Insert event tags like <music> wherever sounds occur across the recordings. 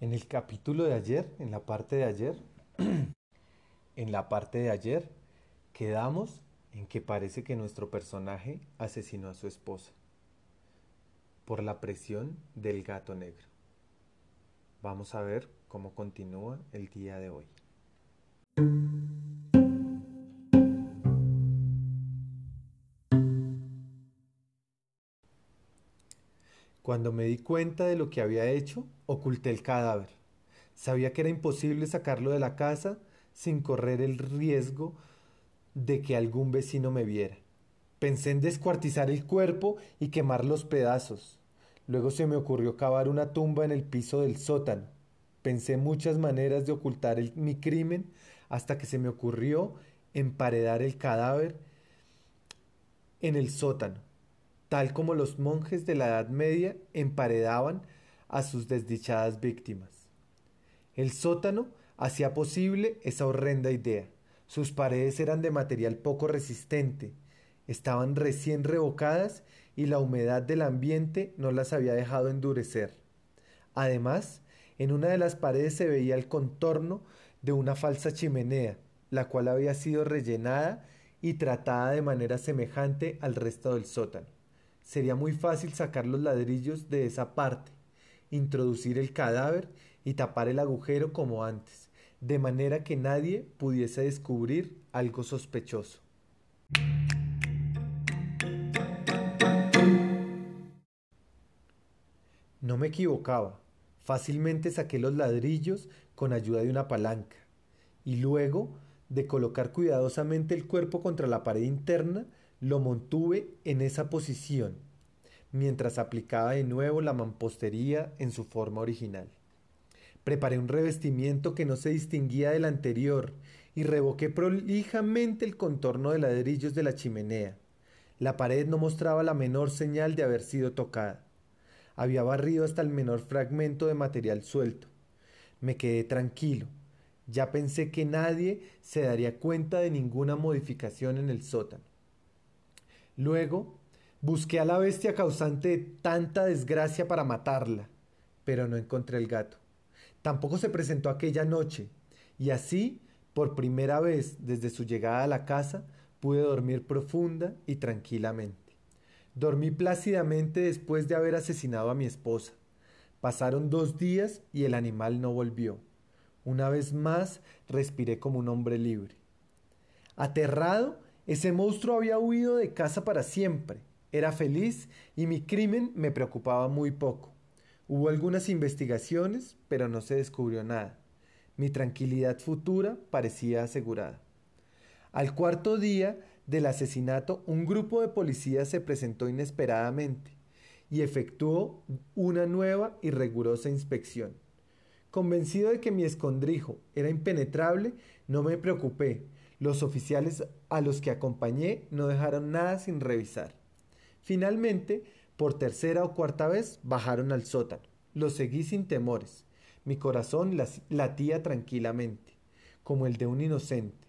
En el capítulo de ayer, en la parte de ayer, <clears throat> en la parte de ayer, quedamos en que parece que nuestro personaje asesinó a su esposa por la presión del gato negro. Vamos a ver cómo continúa el día de hoy. Cuando me di cuenta de lo que había hecho, oculté el cadáver. Sabía que era imposible sacarlo de la casa sin correr el riesgo de que algún vecino me viera. Pensé en descuartizar el cuerpo y quemar los pedazos. Luego se me ocurrió cavar una tumba en el piso del sótano. Pensé muchas maneras de ocultar mi crimen hasta que se me ocurrió emparedar el cadáver en el sótano tal como los monjes de la Edad Media emparedaban a sus desdichadas víctimas. El sótano hacía posible esa horrenda idea. Sus paredes eran de material poco resistente, estaban recién revocadas y la humedad del ambiente no las había dejado endurecer. Además, en una de las paredes se veía el contorno de una falsa chimenea, la cual había sido rellenada y tratada de manera semejante al resto del sótano sería muy fácil sacar los ladrillos de esa parte, introducir el cadáver y tapar el agujero como antes, de manera que nadie pudiese descubrir algo sospechoso. No me equivocaba. Fácilmente saqué los ladrillos con ayuda de una palanca y luego de colocar cuidadosamente el cuerpo contra la pared interna, lo montuve en esa posición, mientras aplicaba de nuevo la mampostería en su forma original. Preparé un revestimiento que no se distinguía del anterior y revoqué prolijamente el contorno de ladrillos de la chimenea. La pared no mostraba la menor señal de haber sido tocada. Había barrido hasta el menor fragmento de material suelto. Me quedé tranquilo. Ya pensé que nadie se daría cuenta de ninguna modificación en el sótano. Luego busqué a la bestia causante de tanta desgracia para matarla, pero no encontré el gato. Tampoco se presentó aquella noche, y así, por primera vez desde su llegada a la casa, pude dormir profunda y tranquilamente. Dormí plácidamente después de haber asesinado a mi esposa. Pasaron dos días y el animal no volvió. Una vez más respiré como un hombre libre. Aterrado, ese monstruo había huido de casa para siempre. Era feliz y mi crimen me preocupaba muy poco. Hubo algunas investigaciones, pero no se descubrió nada. Mi tranquilidad futura parecía asegurada. Al cuarto día del asesinato, un grupo de policías se presentó inesperadamente y efectuó una nueva y rigurosa inspección. Convencido de que mi escondrijo era impenetrable, no me preocupé, los oficiales a los que acompañé no dejaron nada sin revisar. Finalmente, por tercera o cuarta vez, bajaron al sótano. Los seguí sin temores. Mi corazón latía tranquilamente, como el de un inocente.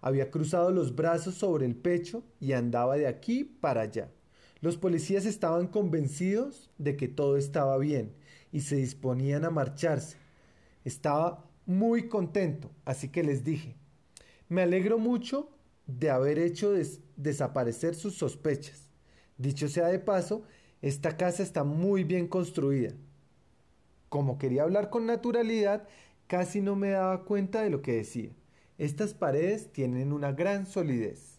Había cruzado los brazos sobre el pecho y andaba de aquí para allá. Los policías estaban convencidos de que todo estaba bien y se disponían a marcharse. Estaba muy contento, así que les dije, me alegro mucho de haber hecho desaparecer sus sospechas. Dicho sea de paso, esta casa está muy bien construida. Como quería hablar con naturalidad, casi no me daba cuenta de lo que decía. Estas paredes tienen una gran solidez.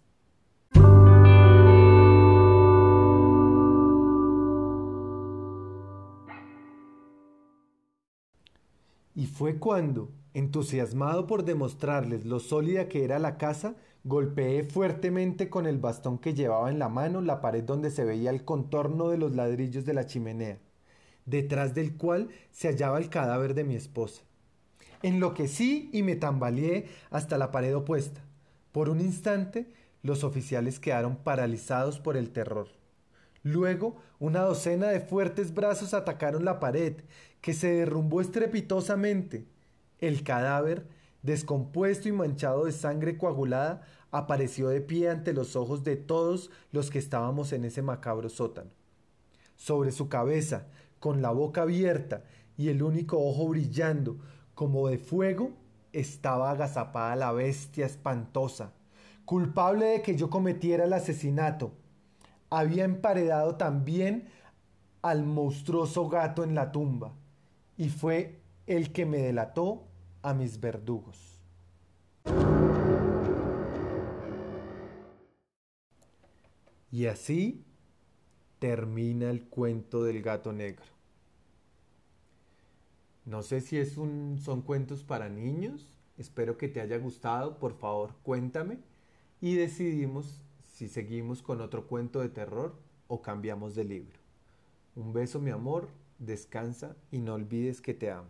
Y fue cuando, entusiasmado por demostrarles lo sólida que era la casa, golpeé fuertemente con el bastón que llevaba en la mano la pared donde se veía el contorno de los ladrillos de la chimenea, detrás del cual se hallaba el cadáver de mi esposa. Enloquecí y me tambaleé hasta la pared opuesta. Por un instante, los oficiales quedaron paralizados por el terror. Luego, una docena de fuertes brazos atacaron la pared, que se derrumbó estrepitosamente. El cadáver, descompuesto y manchado de sangre coagulada, apareció de pie ante los ojos de todos los que estábamos en ese macabro sótano. Sobre su cabeza, con la boca abierta y el único ojo brillando como de fuego, estaba agazapada la bestia espantosa, culpable de que yo cometiera el asesinato. Había emparedado también al monstruoso gato en la tumba, y fue el que me delató a mis verdugos. Y así termina el cuento del gato negro. No sé si son cuentos para niños, espero que te haya gustado, por favor cuéntame y decidimos si seguimos con otro cuento de terror o cambiamos de libro. Un beso mi amor, descansa y no olvides que te amo.